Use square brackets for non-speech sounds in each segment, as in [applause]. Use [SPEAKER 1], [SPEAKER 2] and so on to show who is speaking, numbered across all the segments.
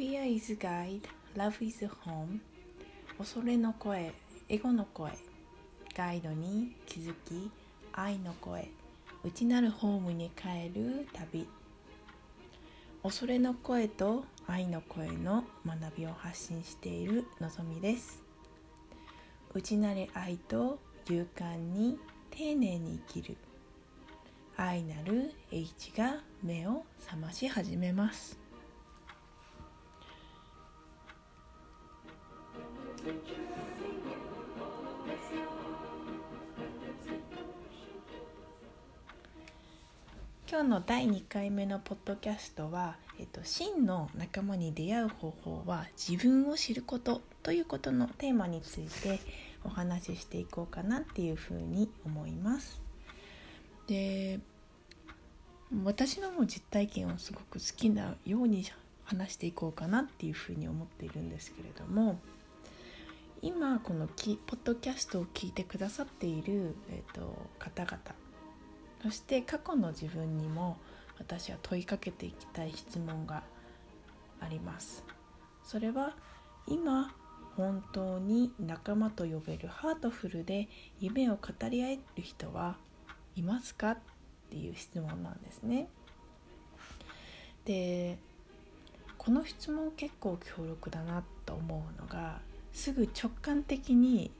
[SPEAKER 1] Fear is guide, love is home. 恐れの声、エゴの声。ガイドに気づき愛の声。内なるホームに帰る旅。恐れの声と愛の声の学びを発信しているのぞみです。内なる愛と勇敢に丁寧に生きる。愛なる H が目を覚まし始めます。今日の第2回目のポッドキャストは、えっと、真の仲間に出会う方法は自分を知ることということのテーマについてお話ししていこうかなっていうふうに思います。で私のも実体験をすごく好きなように話していこうかなっていうふうに思っているんですけれども今このきポッドキャストを聞いてくださっている、えーと、方々。そして過去の自分にも私は問いかけていきたい質問があります。それは今本当に仲間と呼べるハートフルで夢を語り合える人はいますかっていう質問なんですね。でこの質問結構強力だなと思うのがすぐ直感的に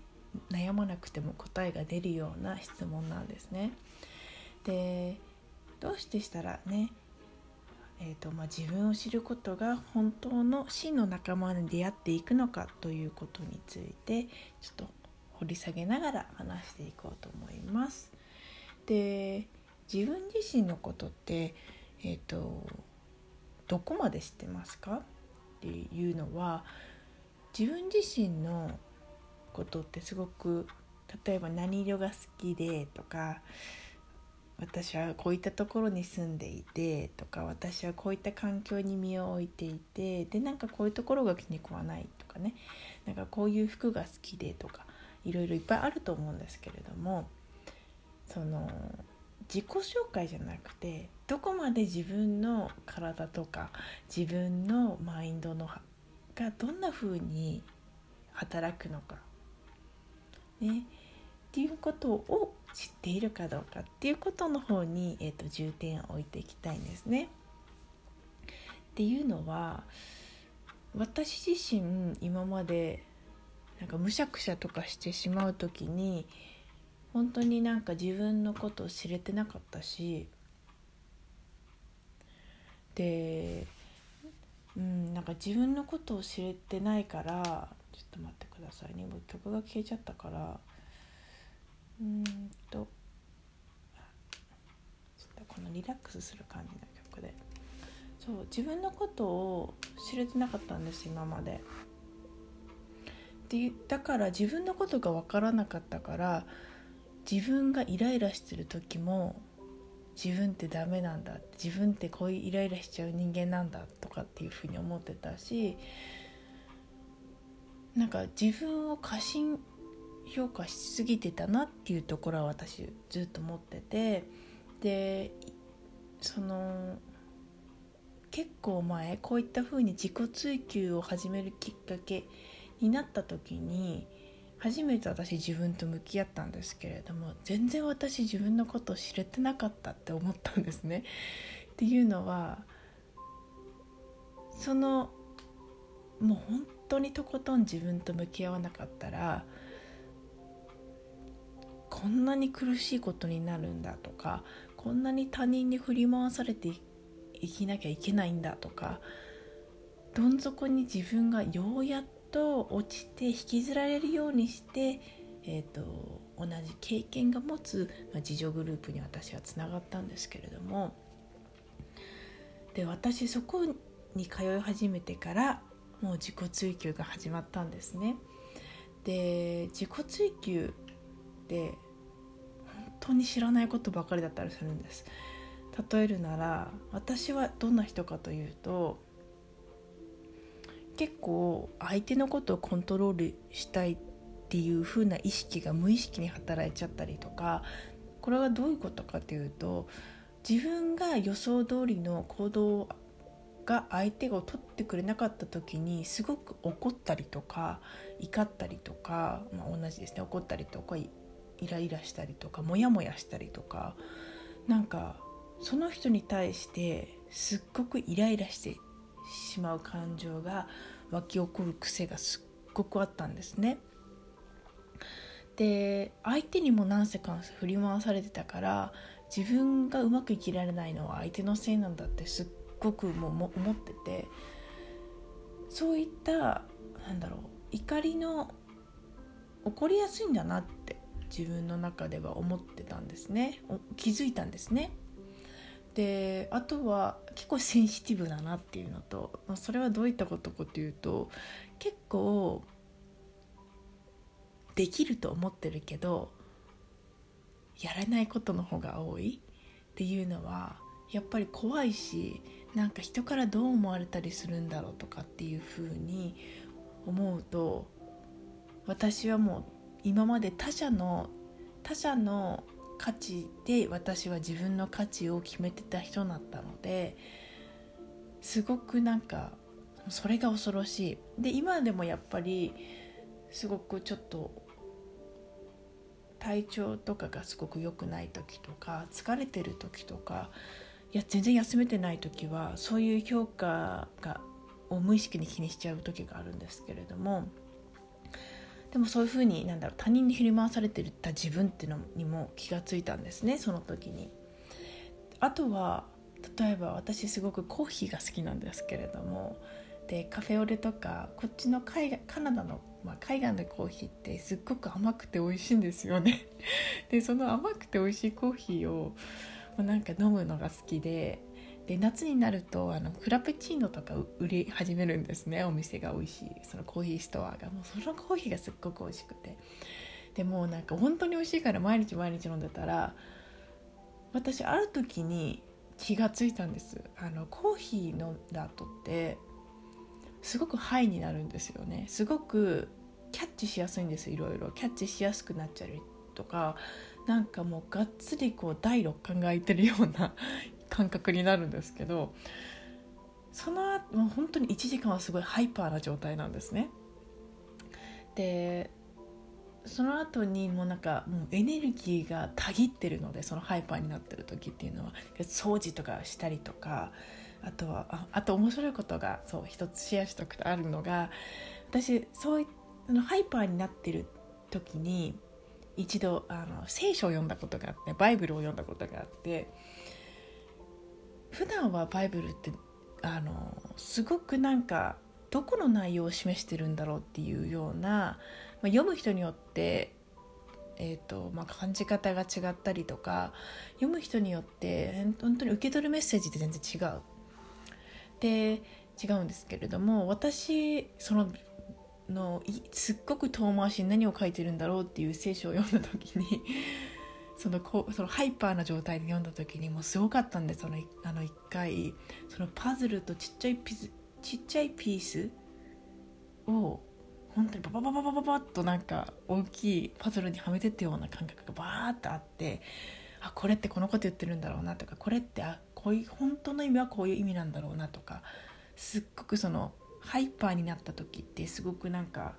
[SPEAKER 1] 悩まなくても答えが出るような質問なんですね。でどうしてしたらね、えーとまあ、自分を知ることが本当の真の仲間に出会っていくのかということについてちょっと掘り下げながら話していこうと思います。で自分自身のことって、えーとどこまで知ってますかっていうのは自分自身のことってすごく例えば何色が好きでとか私はこういったところに住んでいてとか私はこういった環境に身を置いていてでなんかこういうところが気に食わないとかね。なんかこういう服が好きでとかいろいろいっぱいあると思うんですけれどもその自己紹介じゃなくてどこまで自分の体とか自分のマインドのがどんな風に働くのか、ね、っていうことを知っているかどうかっていうことの方に、えーと、重点を置いていきたいんですね。っていうのは私自身今までなんかむしゃくしゃとかしてしまう時に本当になんか自分のことを知れてなかったし。でうん、なんか自分のことを知れてないからちょっと待ってくださいね。もう曲が消えちゃったから。うんと。ちょっとこのリラックスする感じの曲で。そう自分のことを知れてなかったんです今まで。でだから自分のことが分からなかったから自分がイライラしてる時も自分ってダメなんだ。自分ってこういうイライラしちゃう人間なんだとかっていうふうに思ってたしなんか自分を過信評価しすぎてたなっていうところは私ずっと思っててでその結構前こういったふうに自己追求を始めるきっかけになった時に初めて私自分と向き合ったんですけれども全然私自分のことを知れてなかったって思ったんですね。っていうのはそのもう本当にとことん自分と向き合わなかったらこんなに苦しいことになるんだとかこんなに他人に振り回されていきなきゃいけないんだとかどん底に自分がようやっと落ちて引きずられるようにして、えーと、同じ経験が持つ、まあ、自助グループに私はつながったんですけれどもで私そこに通い始めてからもう自己追求が始まったんですね。で自己追求って本当に知らないことばかりだったりするんです。例えるなら私はどんな人かというと結構相手のことをコントロールしたいっていう風な意識が無意識に働いちゃったりとかこれはどういうことかというと自分が予想通りの行動が相手が取ってくれなかった時にすごく怒ったりとか怒ったりとか、まあ、同じですね怒ったりとかイライラしたりとかモヤモヤしたりとかなんかその人に対してすっごくイライラしてしまう感情が湧き起こる癖がすっごくあったんですね。で相手にも何せか振り回されてたから自分がうまく生きられないのは相手のせいなんだってすっごくもう思っててそういったなんだろう怒りの起こりやすいんだなって自分の中では思ってたんですね気づいたんですね。であとは結構センシティブだなっていうのとまそれはどういったことかというと結構できると思ってるけどやらないことの方が多いっていうのはやっぱり怖いしなんか人からどう思われたりするんだろうとかっていうふうに思うと私はもう今まで他者の他者の価値で私は自分の価値を決めてた人だったのですごくなんかそれが恐ろしい。で今でもやっぱりすごくちょっと体調とかがすごく良くない時とか疲れてる時とかいや全然休めてない時はそういう評価がを無意識に気にしちゃう時があるんですけれどもでもそういうふうになんだろう他人に振り回されてた自分っていうのにも気がついたんですねその時に。あとは例えば私すごくコーヒーが好きなんですけれどもでカフェオレとかこっちの海外カナダの、まあ、海岸のコーヒーってすっごく甘くて美味しいんですよね。でその甘くて美味しいコーヒーをなんか飲むのが好きでで夏になるとあのフラペチーノとか売り始めるんですね。お店が美味しい。そのコーヒーストアが。もうそのコーヒーがすっごく美味しくて。でもなんか本当に美味しいから毎日毎日飲んでたら私ある時に気がついたんです。あのコーヒー飲んだ後ってすごくハイになるんですよね。すごくキャッチしやすいんです。いろいろ。キャッチしやすくなっちゃうとかなんかもうがっつりこう第六感が開いてるような感覚になるんですけどその後もう本当に1時間はすごいハイパーな状態なんですね。でその後にもうなんかもうエネルギーがたぎってるのでそのハイパーになってる時っていうのは掃除とかしたりとかあとはああと面白いことがそう一つシェアしとくとあるのが私そういのハイパーになってる時に一度あの聖書を読んだことがあってバイブルを読んだことがあって普段はバイブルってあのすごくなんかどこの内容を示してるんだろうっていうような、まあ、読む人によってえーとまあ、感じ方が違ったりとか読む人によって本当に受け取るメッセージって全然違う。で違うんですけれども私そののすっごく遠回しに何を書いてるんだろうっていう聖書を読んだ時にそのこそのハイパーな状態で読んだ時にもうすごかったんでそのあの1回そのパズルとちっちゃいピースちっちゃいピースを本当にバババババババッとなんか大きいパズルにはめてったような感覚がバーッとあってあこれってこのこと言ってるんだろうなとかこれってあこういう本当の意味はこういう意味なんだろうなとかすっごくそのハイパーになった時ってすごくなんか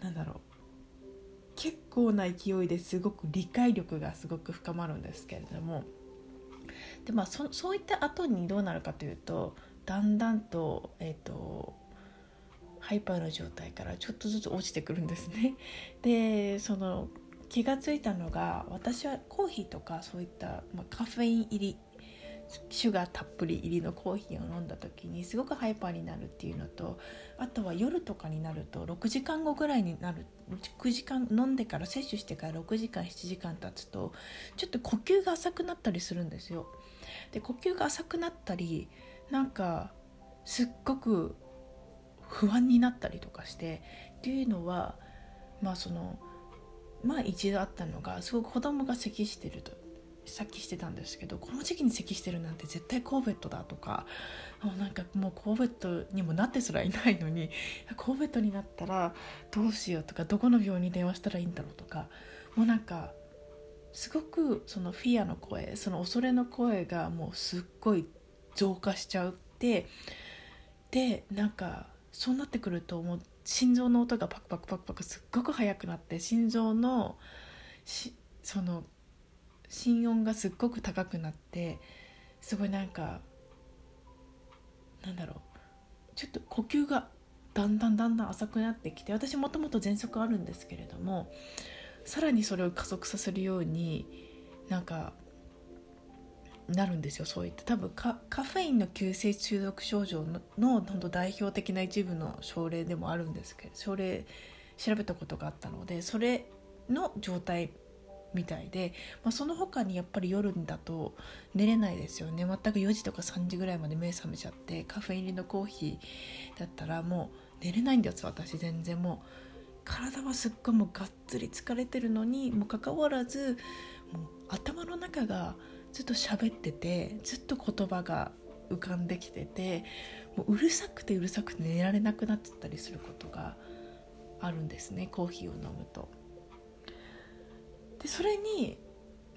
[SPEAKER 1] なんだろう結構な勢いですごく理解力がすごく深まるんですけれどもで、まあ、そそういった後にどうなるかというとだんだんと,、えーと、ハイパーの状態からちょっとずつ落ちてくるんですね。[laughs] でその気が付いたのが私はコーヒーとかそういった、まあ、カフェイン入りシュガーたっぷり入りのコーヒーを飲んだ時にすごくハイパーになるっていうのとあとは夜とかになると6時間後ぐらいになる9時間飲んでから摂取してから6時間7時間経つとちょっと呼吸が浅くなったりするんですよ。で呼吸が浅くなったりなんかすっごく不安になったりとかしてっていうのはまあそのまあ一度あったのがすごく子供が咳してると咳してたんですけどこの時期に咳してるなんて絶対コーベットだとかなんかもうコーベットにもなってすらいないのにコーベットになったらどうしようとかどこの病院に電話したらいいんだろうとかもうなんかすごくそのフィアの声その恐れの声がもうすっごい増加しちゃうってでなんかそうなってくるともう心臓の音がパクパクパクパクすっごく速くなって心臓のしその心音がすっごく高くなってすごいなんかなんだろう。ちょっと呼吸がだんだんだんだん浅くなってきて私もともと喘息あるんですけれどもさらにそれを加速させるようになんかなるんですよそういった多分カフェインの急性中毒症状のの代表的な一部の症例でもあるんですけど症例調べたことがあったのでそれの状態みたいで、まあ、その他にやっぱり夜だと寝れないですよね全く4時とか3時ぐらいまで目覚めちゃってカフェ入りのコーヒーだったらもう寝れないんです私全然もう体はすっごいもうがっつり疲れてるのにもかかわらずもう頭の中がずっと喋っててずっと言葉が浮かんできててもううるさくてうるさくて寝られなくなっちゃったりすることがあるんですねコーヒーを飲むと。でそれに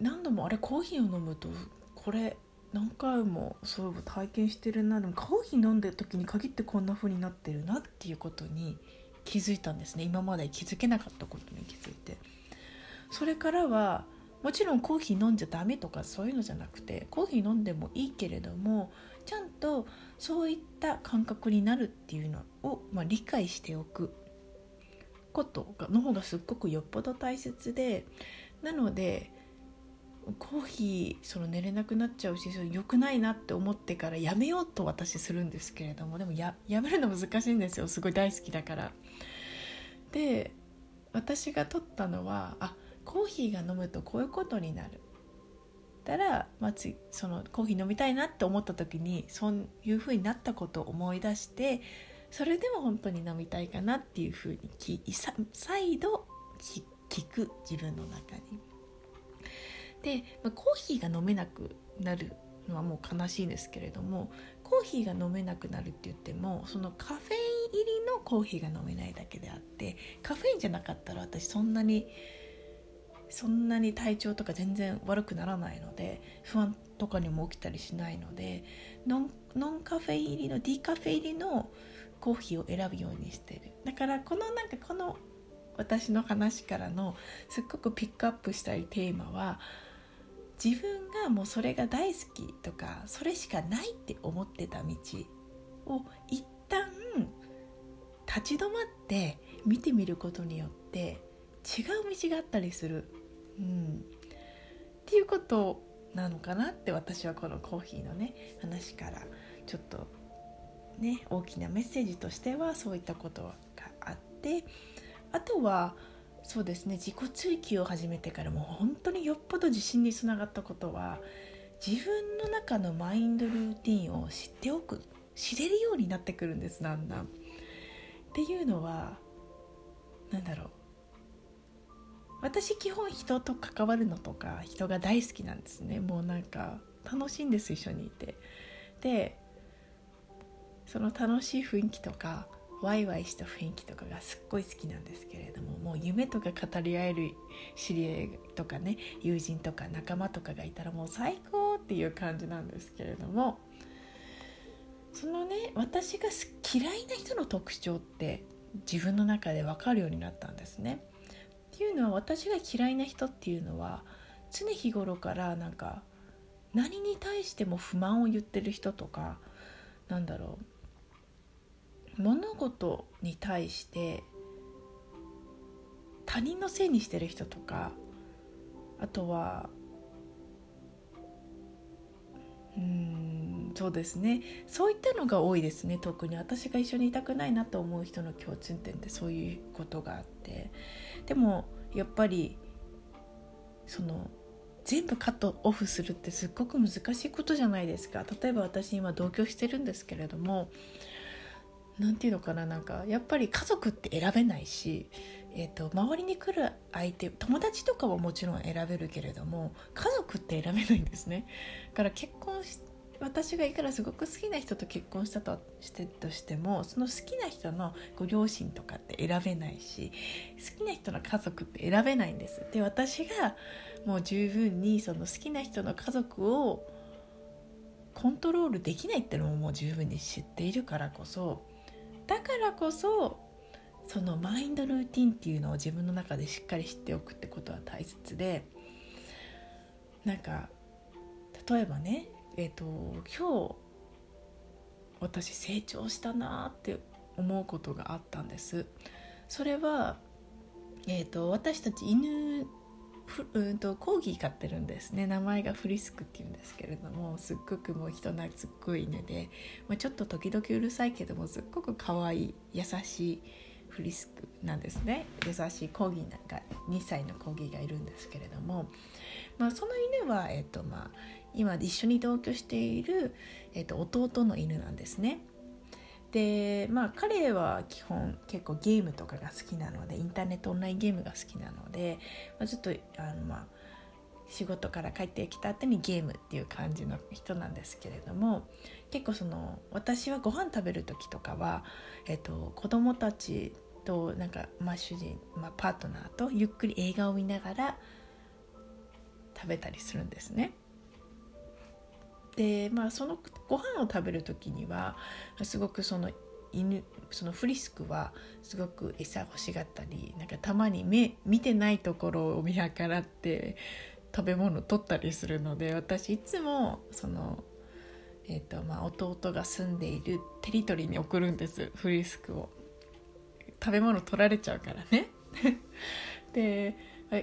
[SPEAKER 1] 何度もあれコーヒーを飲むとこれ何回もそういえば体験してるなでもコーヒー飲んでる時に限ってこんな風になってるなっていうことに気づいたんですね。今まで気づけなかったことに気づいて。それからはもちろんコーヒー飲んじゃダメとかそういうのじゃなくてコーヒー飲んでもいいけれどもちゃんとそういった感覚になるっていうのを、まあ、理解しておくことの方がすっごくよっぽど大切でなのでコーヒーその寝れなくなっちゃうしそれ良くないなって思ってからやめようと私するんですけれどもでもややめるの難しいんですよすごい大好きだから。で私が取ったのはあコーヒーが飲むとこういうことになる。たら、まあ、そのコーヒー飲みたいなって思った時にそういうふうになったことを思い出してそれでも本当に飲みたいかなっていうふうに再度聞く自分の中に。で、まあ、コーヒーが飲めなくなるのはもう悲しいんですけれどもコーヒーが飲めなくなるって言ってもそのカフェイン入りのコーヒーが飲めないだけであってカフェインじゃなかったら私そんなにそんなに体調とか全然悪くならないので不安とかにも起きたりしないのでノンノンカフェイン入りのディカフェ入りのコーヒーを選ぶようにしてるだからこのなんかこの私の話からのすっごくピックアップしたいテーマは自分がもうそれが大好きとかそれしかないって思ってた道を一旦立ち止まって見てみることによって違う道があったりする、うん、っていうことなのかなって私はこのコーヒーのね話からちょっとね大きなメッセージとしてはそういったことがあってあとはそうですね自己追求を始めてからもう本当によっぽど自信につながったことは自分の中のマインドルーティンを知っておく知れるようになってくるんですだんだん。っていうのは何だろう。私基本人と関わるのとか人が大好きなんですね。もうなんか楽しいんです一緒にいて。でその楽しい雰囲気とかワイワイした雰囲気とかがすっごい好きなんですけれどももう夢とか語り合える知り合いとかね友人とか仲間とかがいたらもう最高っていう感じなんですけれどもそのね私が嫌いな人の特徴って自分の中で分かるようになったんですね。っていうのは私が嫌いな人っていうのは常日頃からなんか何に対しても不満を言ってる人とかなんだろう物事に対して他人のせいにしてる人とかあとはうんそうですね。そういったのが多いですね特に。私が一緒にいたくないなと思う人の共通点ってそういうことがあって。でもやっぱりその全部カットオフするってすっごく難しいことじゃないですか。例えば私今同居してるんですけれども何て言うのかななんかやっぱり家族って選べないし、えーと、周りに来る相手友達とかはもちろん選べるけれども家族って選べないんですね。だから結婚し私がいくらすごく好きな人と結婚したとしてとしてもその好きな人のご両親とかって選べないし好きな人の家族って選べないんです。で私がもう十分にその好きな人の家族をコントロールできないってのももう十分に知っているからこそだからこそそのマインドルーティンっていうのを自分の中でしっかり知っておくってことは大切でなんか例えばねえっ、ー、と今日私成長したなって思うことがあったんです。それは、えーと、私たち犬うんとコーギー飼ってるんですね。名前がフリスクっていうんですけれどもすっごくもう人懐っこい犬で、まあ、ちょっと時々うるさいけどもすっごく可愛い優しいフリスクなんですね。優しいコーギーなんか2歳のコーギーがいるんですけれども、まあ、その犬は、えーとまあ、今一緒に同居している、えー、と弟の犬なんですね。でまあ彼は基本結構ゲームとかが好きなのでインターネットオンラインゲームが好きなので、まあ、ちょっとあのまあ仕事から帰ってきた後にゲームっていう感じの人なんですけれども結構その私はご飯食べる時とかは、えっと、子供たちとなんか、まあ、主人、まあ、パートナーとゆっくり映画を見ながら食べたりするんですね。でまあそのご飯を食べる時にはすごくその犬そのフリスクはすごく餌欲しがったりなんかたまに目見てないところを見計らって食べ物を取ったりするので私いつもその、えーとまあ、弟が住んでいるテリトリーに送るんですフリスクを。食べ物取られちゃうからね。[laughs] で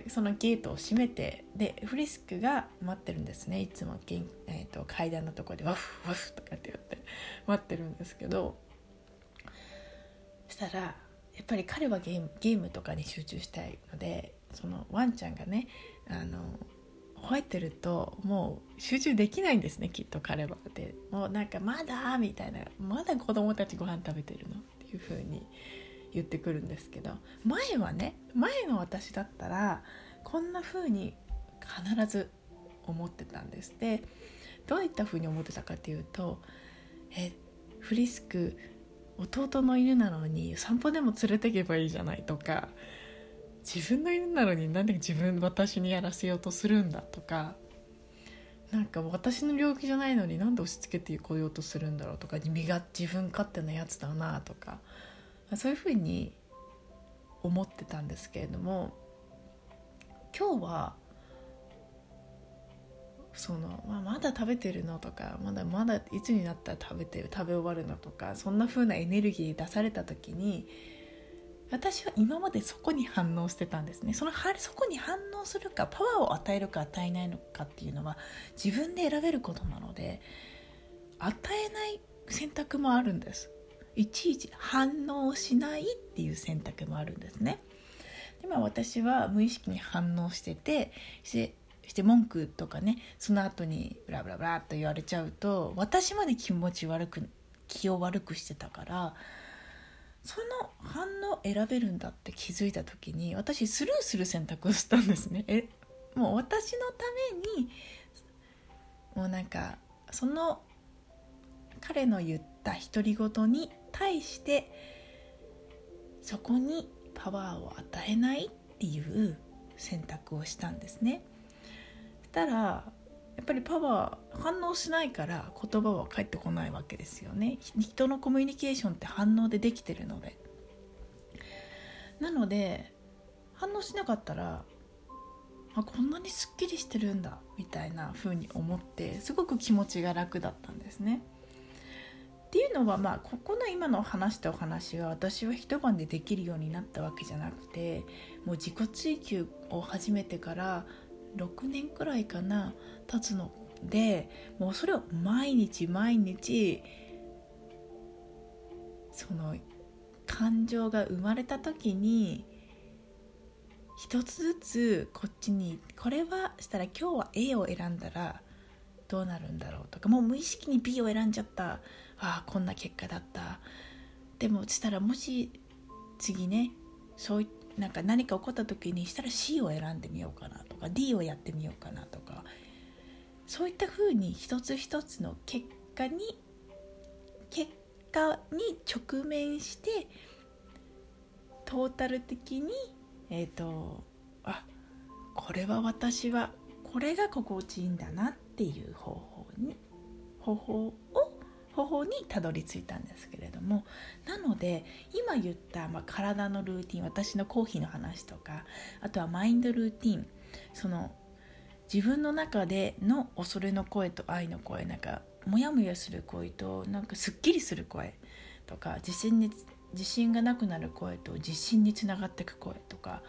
[SPEAKER 1] そのゲートを閉めてでフリスクが待ってるんですねいつも、えーと、階段のところでワフワフとかって言って待ってるんですけどそしたらやっぱり彼はゲームゲームとかに集中したいのでそのワンちゃんがねあの吠えてるともう集中できないんですねきっと彼はでもうなんか「まだ?」みたいな「まだ子供たちご飯食べてるの?」っていう風に言ってくるんですけど前はね前の私だったらこんな風に必ず思ってたんです。でどういった風に思ってたかっていうとえフリスク弟の犬なのに散歩でも連れてけばいいじゃないとか自分の犬なのになんで自分私にやらせようとするんだとかなんか私の領域じゃないのになんで押し付けてこようとするんだろうとか身が自分勝手なやつだなとかそういうふうに思ってたんですけれども今日はその、まあ、まだ食べてるのとかまだまだいつになったら食べてる食べ終わるのとかそんな風なエネルギー出された時に私は今までそこに反応してたんですね。そのそこに反応するかパワーを与えるか与えないのかっていうのは自分で選べることなので与えない選択もあるんです。いちいち反応しないっていう選択もあるんですね。でまあ、私は無意識に反応しててしてして文句とかねその後にブラブラブラっと言われちゃうと私まで気持ち悪く気を悪くしてたからその反応選べるんだって気づいた時に私スルーする選択をしたんですね。えもう私のためにもうなんかその彼の言った独り言に対してそこにパワーを与えないっていう選択をしたんですね。したらやっぱりパワー反応しないから言葉は返ってこないわけですよね。人のコミュニケーションって反応でできてるので。なので反応しなかったらあこんなにすっきりしてるんだみたいな風に思ってすごく気持ちが楽だったんですね。っていうのはまあここの今の話したお話は私は一晩でできるようになったわけじゃなくてもう自己追求を始めてから6年くらいかな経つのでもうそれを毎日毎日その感情が生まれた時に一つずつこっちにこれはしたら今日は A を選んだらどうなるんだろうとかもう無意識に B を選んじゃったああこんな結果だった。でもしたらもし次ねそういなんか何か起こった時にしたら C を選んでみようかなとか D をやってみようかなとかそういったふうに一つ一つの結果に結果に直面してトータル的にえっ、ー、とあこれは私はこれが心地いいんだなっていう方法に方法を方法にたどり着いたんですけれどもなので今言った、まあ、体のルーティン私のコーヒーの話とかあとはマインドルーティンその自分の中での恐れの声と愛の声なんかモヤモヤする声となんかすっきりする声とか自信に自信がなくなる声と自信につながっていく声とか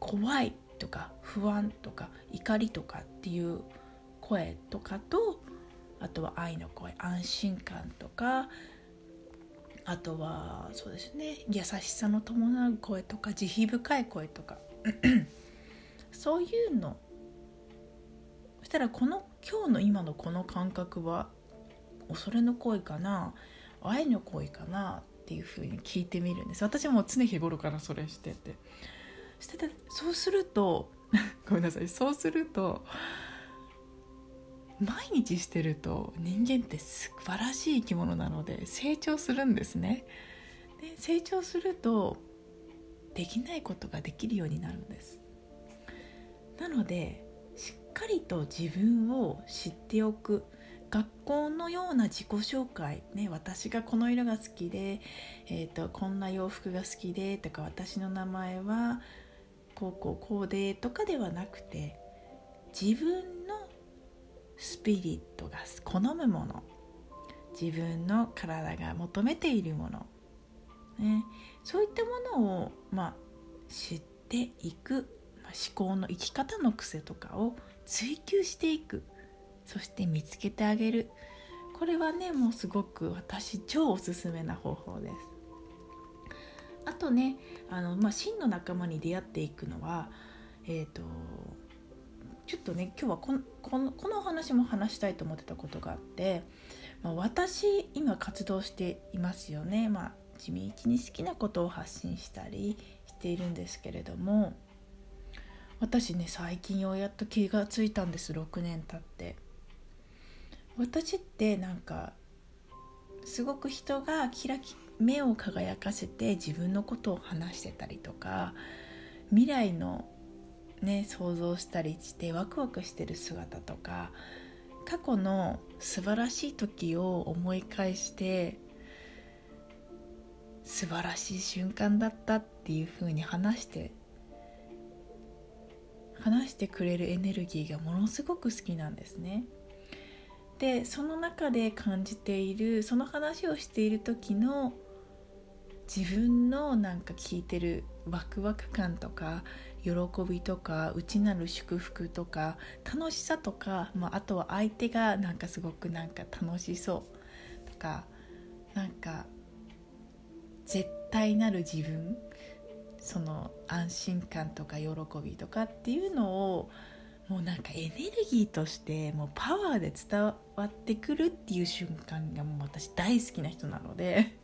[SPEAKER 1] 怖いとか不安とか怒りとかっていう声とかとあとは愛の声安心感とかあとはそうですね優しさの伴う声とか慈悲深い声とか。[clears throat] そういうの。そしたらこの今日の今のこの感覚は恐れの声かな愛の声かなっていうふうに聞いてみるんです。私も常日頃からそれしてて。しててそうすると [laughs] ごめんなさい。そうすると毎日してると人間って素晴らしい生き物なので成長するんですね。で成長するとできないことができるようになるんです。なのでしっかりと自分を知っておく。学校のような自己紹介、ね、私がこの色が好きで、えーと、こんな洋服が好きでとか私の名前はこうこうこうでとかではなくて自分のスピリットが好むもの。自分の体が求めているもの、ね、そういったものを、まあ、知っていく、まあ、思考の生き方の癖とかを追求していく。そして見つけてあげる。これはねもうすごく私超おすすめな方法です。あとねあの、まあ、真の仲間に出会っていくのはえっ、ー、とちょっとね今日はこのこのこのお話も話したいと思ってたことがあって、まあ、私今活動していますよね、まあ、地道に好きなことを発信したりしているんですけれども私ね最近ようやっと気がついたんです。6年経って。私ってなんかすごく人がキラキ目を輝かせて自分のことを話してたりとか未来のね想像したりしてワクワクしてる姿とか過去の素晴らしい時を思い返して素晴らしい瞬間だったっていう風に話して話してくれるエネルギーがものすごく好きなんですね。でその中で感じているその話をしている時の自分のなんか聞いてるワクワク感とか喜びとか内なる祝福とか楽しさとか、まあ、あとは相手がなんかすごくなんか楽しそうとかなんか絶対なる自分その安心感とか喜びとかっていうのをもうなんかエネルギーとしてもうパワーで伝わってくるっていう瞬間がもう私大好きな人なので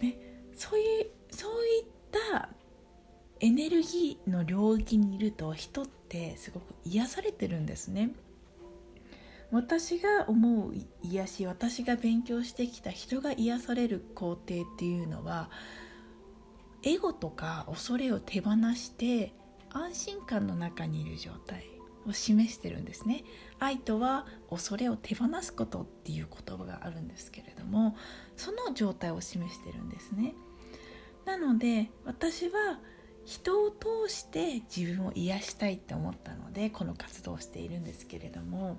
[SPEAKER 1] ね、そういうそういったエネルギーの領域にいると人ってすごく癒されてるんですね。私が思う癒し私が勉強してきた人が癒される工程っていうのはエゴとか恐れを手放して安心感の中にいる状態を示してるんですね愛とは恐れを手放すことっていう言葉があるんですけれどもその状態を示してるんですねなので私は人を通して自分を癒したいって思ったのでこの活動をしているんですけれども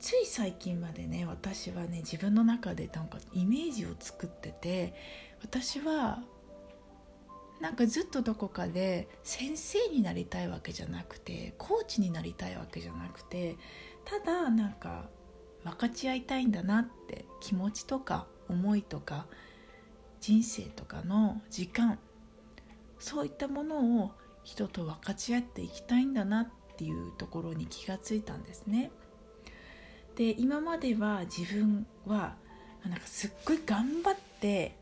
[SPEAKER 1] つい最近までね私はね自分の中でなんかイメージを作ってて私はなんかずっとどこかで先生になりたいわけじゃなくてコーチになりたいわけじゃなくてただなんか分かち合いたいんだなって気持ちとか思いとか人生とかの時間そういったものを人と分かち合っていきたいんだなっていうところに気がついたんですね。で今までは自分はなんかすっごい頑張って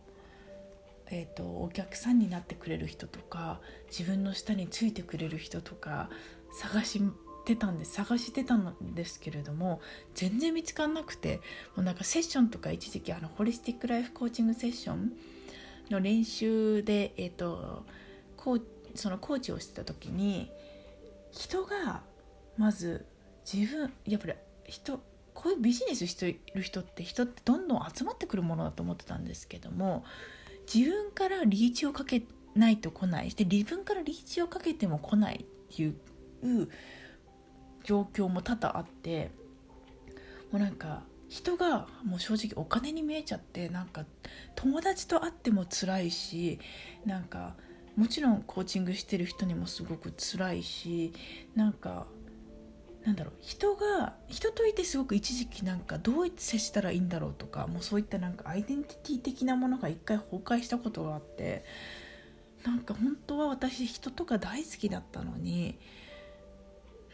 [SPEAKER 1] えーと、お客さんになってくれる人とか自分の下についてくれる人とか探してたんです探してたんですけれども全然見つからなくてもうなんかセッションとか一時期あのホリスティックライフコーチングセッションの練習で、えーと、コーそのコーチをしてた時に人がまず自分やっぱり人こういうビジネスしてる人って人ってどんどん集まってくるものだと思ってたんですけども自分からリーチをかけないと来ないして自分からリーチをかけても来ないっていう状況も多々あってもうなんか人がもう正直お金に見えちゃってなんか友達と会っても辛いしなんかもちろんコーチングしてる人にもすごく辛いしなんかなんだろう人が人といてすごく一時期なんかどう接したらいいんだろうとかもうそういったなんかアイデンティティ的なものが一回崩壊したことがあってなんか本当は私人とか大好きだったのに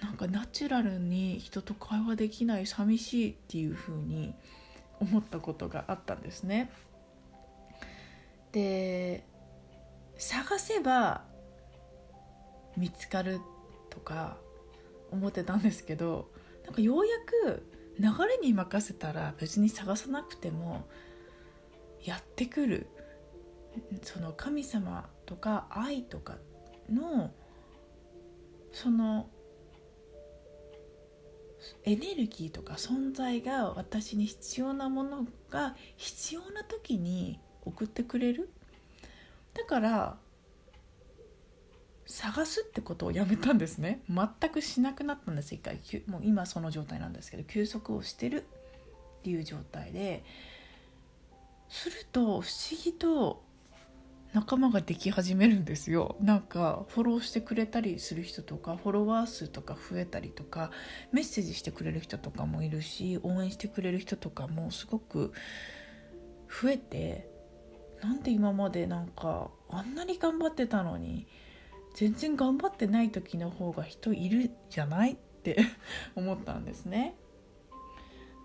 [SPEAKER 1] なんかナチュラルに人と会話できない寂しいっていう風に思ったことがあったんですね。で探せば見つかるとか思ってたんですけどなんかようやく流れに任せたら別に探さなくてもやってくる。その神様とか愛とかのそのエネルギーとか存在が私に必要なものが必要な時に送ってくれるだから探すってことをやめたんですね。全くしなくなったんです。一回もう今その状態なんですけど休息をしてるっていう状態で。すると不思議と仲間ができ始めるんですよ。なんかフォローしてくれたりする人とかフォロワー数とか増えたりとかメッセージしてくれる人とかもいるし応援してくれる人とかもすごく増えてなんで今までなんかあんなに頑張ってたのに全然頑張ってない時の方が人いるじゃないって [laughs] 思ったんですね。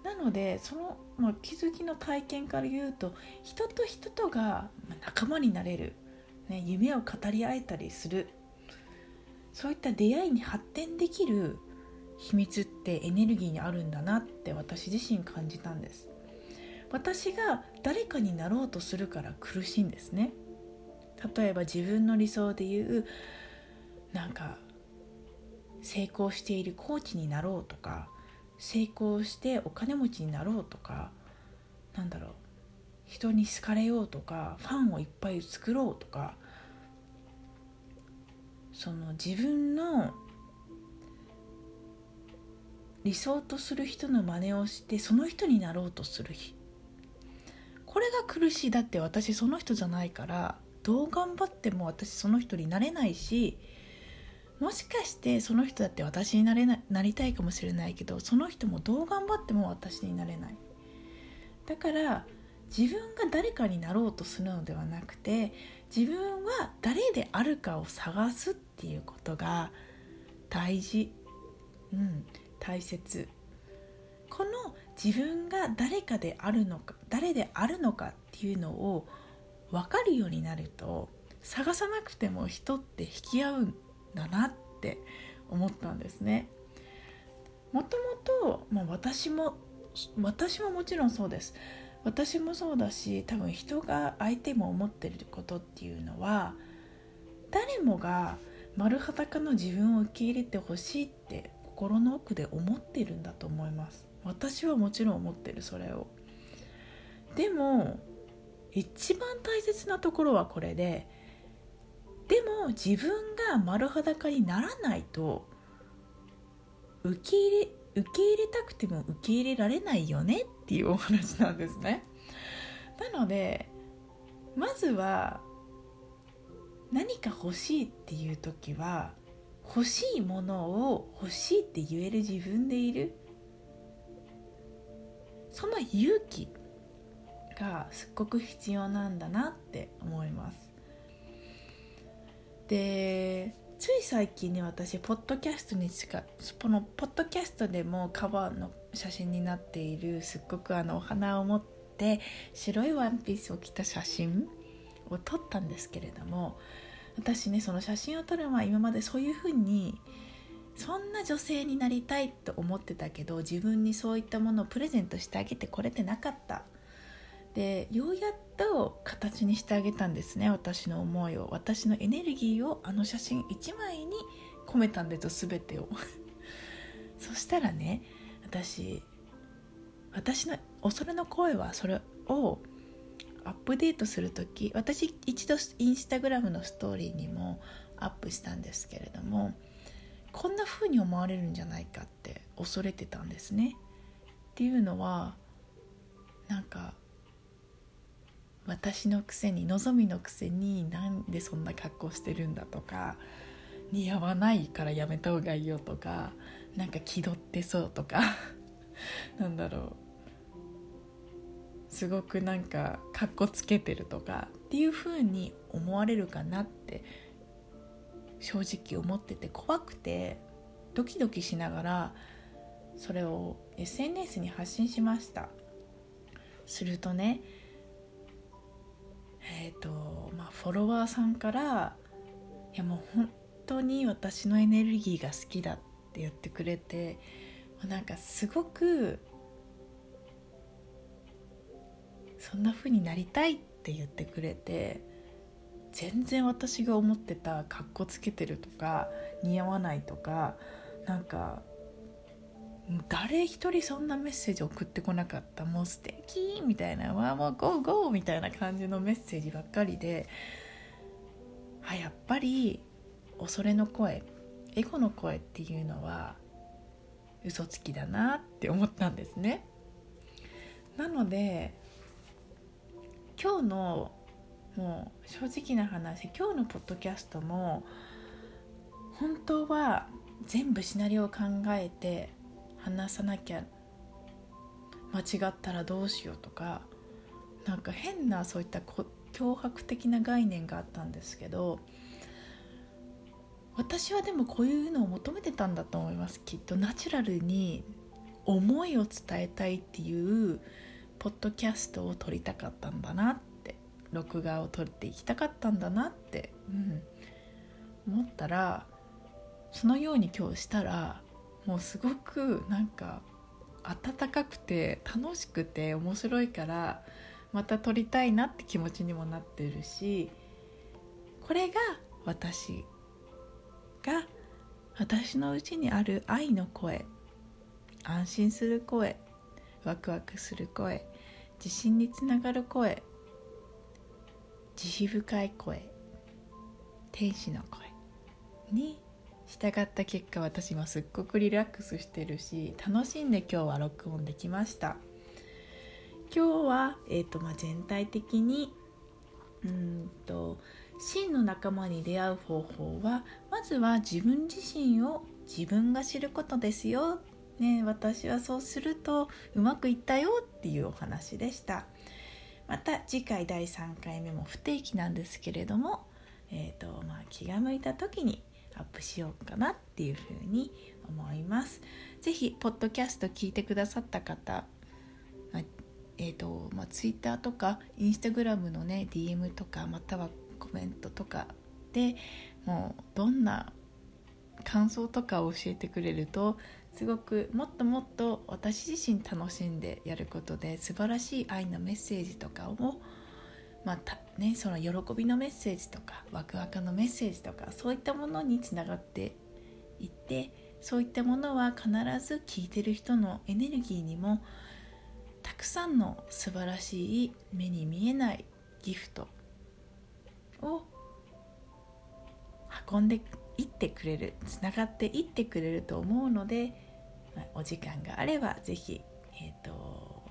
[SPEAKER 1] なのでその、まあ、気づきの体験から言うと人と人とが仲間になれる、ね、夢を語り合えたりするそういった出会いに発展できる秘密ってエネルギーにあるんだなって私自身感じたんです私が誰かになろうとするから苦しいんですね。例えば自分の理想で言うなんか成功しているコーチになろうとか成功してお金持ちになろうとかなんだろう人に好かれようとかファンをいっぱい作ろうとかその自分の理想とする人の真似をしてその人になろうとする日。これが苦しいだって私その人じゃないからどう頑張っても私その人になれないしもしかしてその人だって私になれななりたいかもしれないけどその人もどう頑張っても私になれない。だから自分が誰かになろうとするのではなくて自分は誰であるかを探すっていうことが大事、うん、大切。この自分が誰かであるのか誰であるのかっていうのを分かるようになると探さなくても人って引き合うんだなって思ったんですね。もともと、まあ、私も私ももちろんそうです私もそうだし多分人が相手も思ってることっていうのは誰もが丸裸の自分を受け入れてほしいって心の奥で思ってるんだと思います私はもちろん思ってるそれをでも一番大切なところはこれででも自分が丸裸にならないと受け入れ受け入れたくても受け入れられないよねっていうお話なんですね。なのでまずは何か欲しいっていう時は欲しいものを欲しいって言える自分でいるその勇気がすっごく必要なんだなって思います。でつい最近に私ポッドキャストにしかこのポッドキャストでもカバーの写真になっているすっごくあのお花を持って白いワンピースを着た写真を撮ったんですけれども私ねその写真を撮る前今までそういうふうにそんな女性になりたいと思ってたけど自分にそういったものをプレゼントしてあげてこれてなかった。でようやっと形にしてあげたんですね私の思いを。私のエネルギーをあの写真1枚に込めたんです全てを。[laughs] そしたらね私私の恐れの声はそれをアップデートする時私一度インスタグラムのストーリーにもアップしたんですけれどもこんな風に思われるんじゃないかって恐れてたんですね。っていうのはなんか私のくせに望みのくせになんでそんな格好してるんだとか似合わないからやめた方がいいよとかなんか気取ってそうとか [laughs] なんだろうすごくなんかかっこつけてるとかっていう風に思われるかなって正直思ってて怖くてドキドキしながらそれを SNS に発信しました。するとねえっ、ー、とまあフォロワーさんからいやもう本当に私のエネルギーが好きだって言ってくれてなんかすごくそんな風になりたいって言ってくれて全然私が思ってたかっこつけてるとか似合わないとかなんか誰一人そんなメッセージ送ってこなかった。もう素敵みたいなわもうゴーゴーみたいな感じのメッセージばっかりで。あやっぱり恐れの声エゴの声っていうのは嘘つきだなって思ったんですね。なので今日のもう正直な話今日のポッドキャストも本当は全部シナリオを考えて話さなきゃ間違ったらどうしようとかなんか変なそういった脅迫的な概念があったんですけど私はでもこういうのを求めてたんだと思います。きっと。ナチュラルに思いを伝えたいっていうポッドキャストを撮りたかったんだなって録画を撮っていきたかったんだなって、うん、思ったらそのように今日したらもうすごくなんか温かくて楽しくて面白いからまた撮りたいなって気持ちにもなってるしこれが私が私のうちにある愛の声安心する声ワクワクする声自信につながる声慈悲深い声。天使の声に従った結果私今すっごくリラックスしてるし楽しんで今日は録音できました。今日は、えーとまあ、全体的にうんと真の仲間に出会う方法はまずは自分自身を自分が知ることですよ、ね、私はそうするとうまくいったよっていうお話でした。また次回第3回目も不定期なんですけれども、えーとまあ、気が向いた時にアップしようかなっていうふうに思います。是非ポッドキャスト聞いてくださった方えーとまあ、Twitter とか Instagram のね DM とかまたはコメントとかでもうどんな感想とかを教えてくれるとすごくもっともっと私自身楽しんでやることで素晴らしい愛のメッセージとかをまたねその喜びのメッセージとかワクワクのメッセージとかそういったものにつながっていってそういったものは必ず聞いてる人のエネルギーにもたくさんの素晴らしい目に見えないギフトを運んでいってくれるつながっていってくれると思うので、お時間があれば是非え、ー、と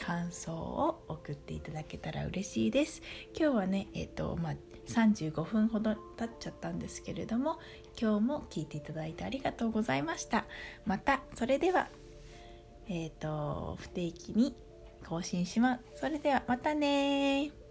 [SPEAKER 1] 感想を送っていただけたら嬉しいです。今日はねえっ、ー、とまあ35分ほど経っちゃったんですけれども今日も聞いていただいてありがとうございました。またそれではえっ、ー、と不定期に更新します。それではまたね